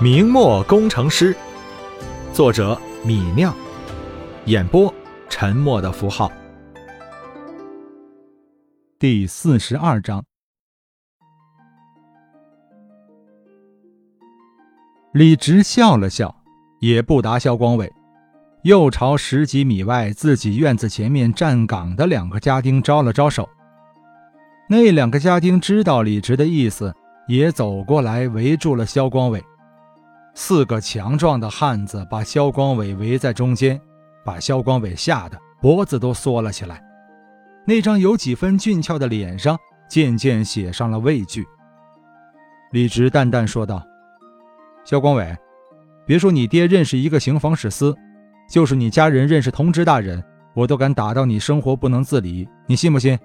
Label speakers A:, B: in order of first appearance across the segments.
A: 明末工程师，作者米酿，演播沉默的符号。
B: 第四十二章，李直笑了笑，也不答肖光伟，又朝十几米外自己院子前面站岗的两个家丁招了招手。那两个家丁知道李直的意思，也走过来围住了肖光伟。四个强壮的汉子把萧光伟围在中间，把萧光伟吓得脖子都缩了起来，那张有几分俊俏的脸上渐渐写上了畏惧。李直淡淡说道：“萧光伟，别说你爹认识一个刑房使司，就是你家人认识同知大人，我都敢打到你生活不能自理，你信不信？”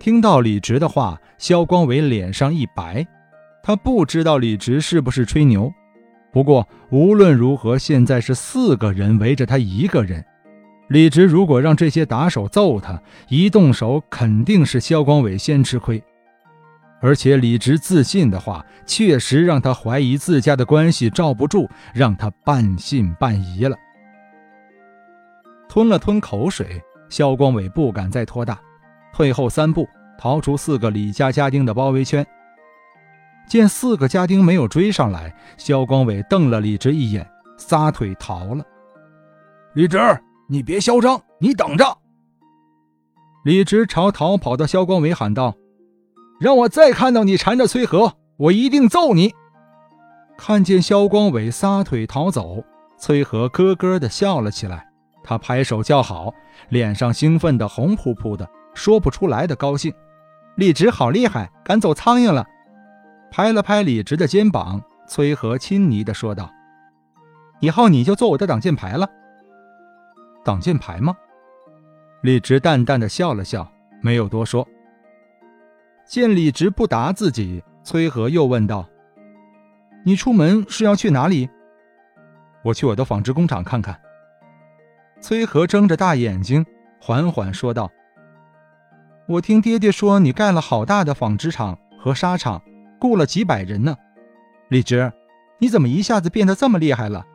B: 听到李直的话，萧光伟脸上一白。他不知道李直是不是吹牛，不过无论如何，现在是四个人围着他一个人。李直如果让这些打手揍他，一动手肯定是肖光伟先吃亏。而且李直自信的话，确实让他怀疑自家的关系罩不住，让他半信半疑了。吞了吞口水，肖光伟不敢再拖大，退后三步，逃出四个李家家丁的包围圈。见四个家丁没有追上来，肖光伟瞪了李直一眼，撒腿逃了。
C: 李直，你别嚣张，你等着！
B: 李直朝逃跑的肖光伟喊道：“让我再看到你缠着崔和，我一定揍你！”看见肖光伟撒腿逃走，崔和咯咯的笑了起来，他拍手叫好，脸上兴奋的红扑扑的，说不出来的高兴。李直好厉害，赶走苍蝇了。拍了拍李直的肩膀，崔和亲昵地说道：“以后你就做我的挡箭牌了。”挡箭牌吗？李直淡淡的笑了笑，没有多说。见李直不答自己，崔和又问道：“你出门是要去哪里？”“我去我的纺织工厂看看。”崔和睁着大眼睛，缓缓说道：“我听爹爹说，你盖了好大的纺织厂和纱厂。”雇了几百人呢，李直，你怎么一下子变得这么厉害了？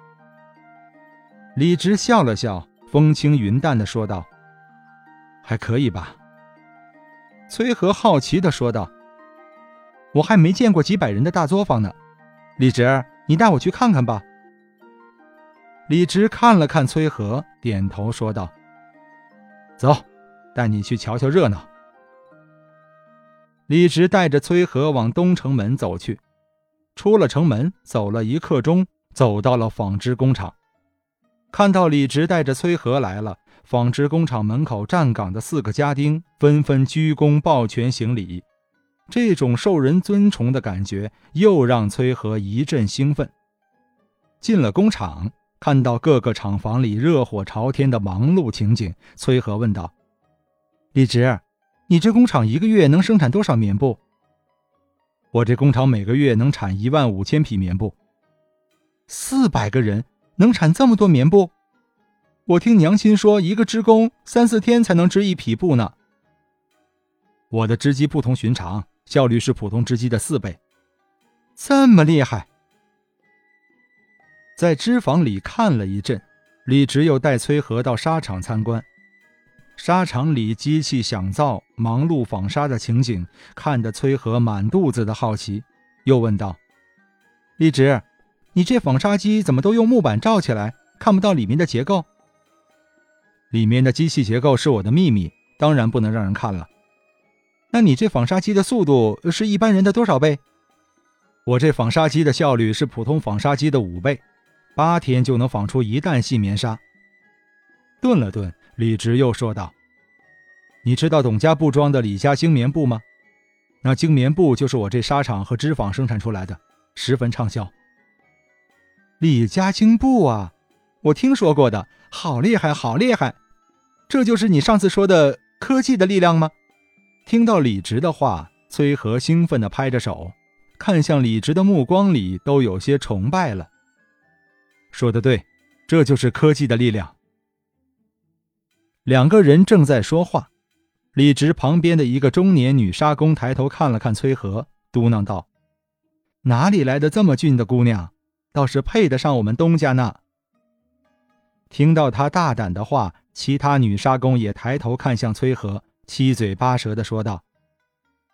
B: 李直笑了笑，风轻云淡的说道：“还可以吧。”崔和好奇的说道：“我还没见过几百人的大作坊呢，李直，你带我去看看吧。”李直看了看崔和，点头说道：“走，带你去瞧瞧热闹。”李直带着崔和往东城门走去，出了城门，走了一刻钟，走到了纺织工厂。看到李直带着崔和来了，纺织工厂门口站岗的四个家丁纷纷鞠躬抱拳行礼。这种受人尊崇的感觉又让崔和一阵兴奋。进了工厂，看到各个厂房里热火朝天的忙碌情景，崔和问道：“李直。”你这工厂一个月能生产多少棉布？我这工厂每个月能产一万五千匹棉布。四百个人能产这么多棉布？我听娘亲说，一个织工三四天才能织一匹布呢。我的织机不同寻常，效率是普通织机的四倍。这么厉害！在织房里看了一阵，李直又带崔和到纱厂参观。纱厂里机器响噪、忙碌纺纱的情景，看得崔和满肚子的好奇，又问道：“李直，你这纺纱机怎么都用木板罩起来，看不到里面的结构？里面的机器结构是我的秘密，当然不能让人看了。那你这纺纱机的速度是一般人的多少倍？我这纺纱机的效率是普通纺纱机的五倍，八天就能纺出一担细棉纱。”顿了顿。李直又说道：“你知道董家布庄的李家精棉布吗？那精棉布就是我这纱厂和织坊生产出来的，十分畅销。李家精布啊，我听说过的，好厉害，好厉害！这就是你上次说的科技的力量吗？”听到李直的话，崔和兴奋地拍着手，看向李直的目光里都有些崇拜了。说的对，这就是科技的力量。两个人正在说话，李直旁边的一个中年女纱工抬头看了看崔和，嘟囔道：“哪里来的这么俊的姑娘？倒是配得上我们东家呢。听到他大胆的话，其他女沙工也抬头看向崔和，七嘴八舌的说道：“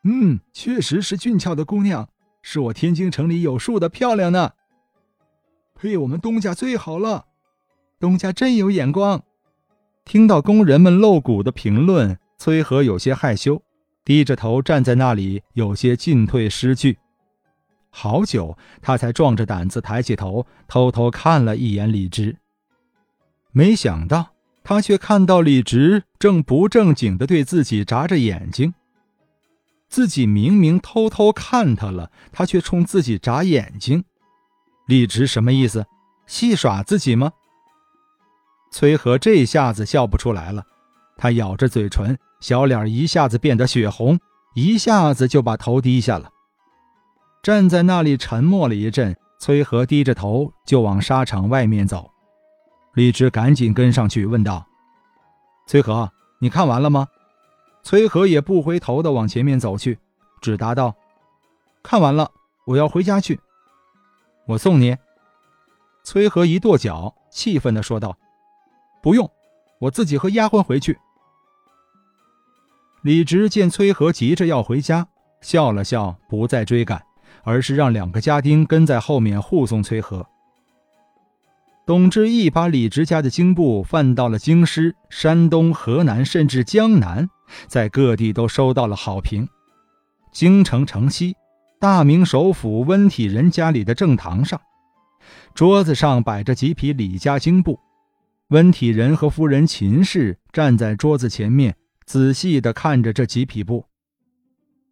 C: 嗯，确实是俊俏的姑娘，是我天津城里有数的漂亮呢。配我们东家最好了，
B: 东家真有眼光。”听到工人们露骨的评论，崔和有些害羞，低着头站在那里，有些进退失据。好久，他才壮着胆子抬起头，偷偷看了一眼李直。没想到，他却看到李直正不正经地对自己眨着眼睛。自己明明偷偷看他了，他却冲自己眨眼睛。李直什么意思？戏耍自己吗？崔和这下子笑不出来了，他咬着嘴唇，小脸一下子变得血红，一下子就把头低下了。站在那里沉默了一阵，崔和低着头就往沙场外面走。李直赶紧跟上去问道：“崔和，你看完了吗？”崔和也不回头的往前面走去，只答道：“看完了，我要回家去。”我送你。崔和一跺脚，气愤的说道。不用，我自己和丫鬟回去。李直见崔和急着要回家，笑了笑，不再追赶，而是让两个家丁跟在后面护送崔和。董志义把李直家的京部贩到了京师、山东、河南，甚至江南，在各地都收到了好评。京城城西，大明首府温体仁家里的正堂上，桌子上摆着几匹李家京布。温体仁和夫人秦氏站在桌子前面，仔细地看着这几匹布。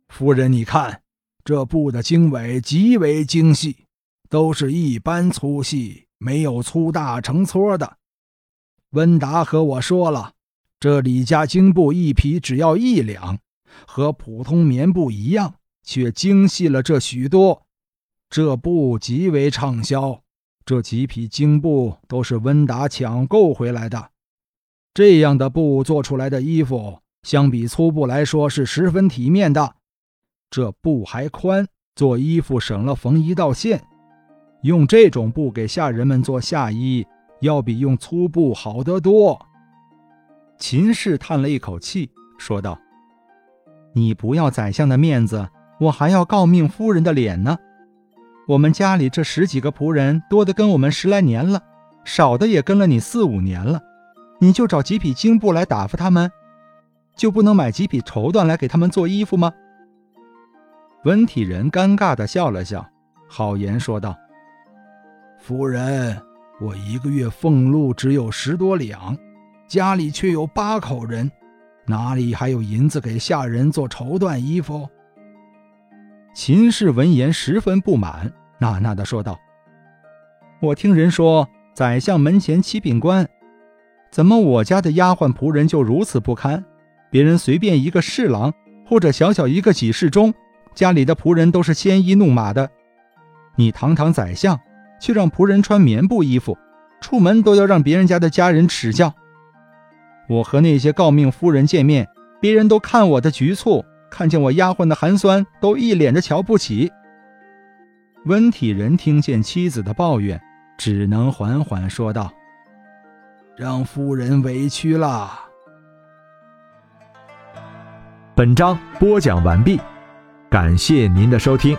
C: 夫人，你看，这布的经纬极为精细，都是一般粗细，没有粗大成撮的。温达和我说了，这李家经布一匹只要一两，和普通棉布一样，却精细了这许多。这布极为畅销。这几匹精布都是温达抢购回来的，这样的布做出来的衣服，相比粗布来说是十分体面的。这布还宽，做衣服省了缝一道线。用这种布给下人们做下衣，要比用粗布好得多。
B: 秦氏叹了一口气，说道：“你不要宰相的面子，我还要诰命夫人的脸呢。”我们家里这十几个仆人，多的跟我们十来年了，少的也跟了你四五年了，你就找几匹精布来打发他们，就不能买几匹绸缎来给他们做衣服吗？温体仁尴尬地笑了笑，好言说道：“
C: 夫人，我一个月俸禄只有十多两，家里却有八口人，哪里还有银子给下人做绸缎衣服？”
B: 秦氏闻言十分不满。纳纳的说道：“我听人说，宰相门前七品官，怎么我家的丫鬟仆人就如此不堪？别人随便一个侍郎，或者小小一个几侍中，家里的仆人都是鲜衣怒马的。你堂堂宰相，却让仆人穿棉布衣服，出门都要让别人家的家人耻笑。我和那些诰命夫人见面，别人都看我的局促，看见我丫鬟的寒酸，都一脸的瞧不起。”温体仁听见妻子的抱怨，只能缓缓说道：“
C: 让夫人委屈了。”
A: 本章播讲完毕，感谢您的收听。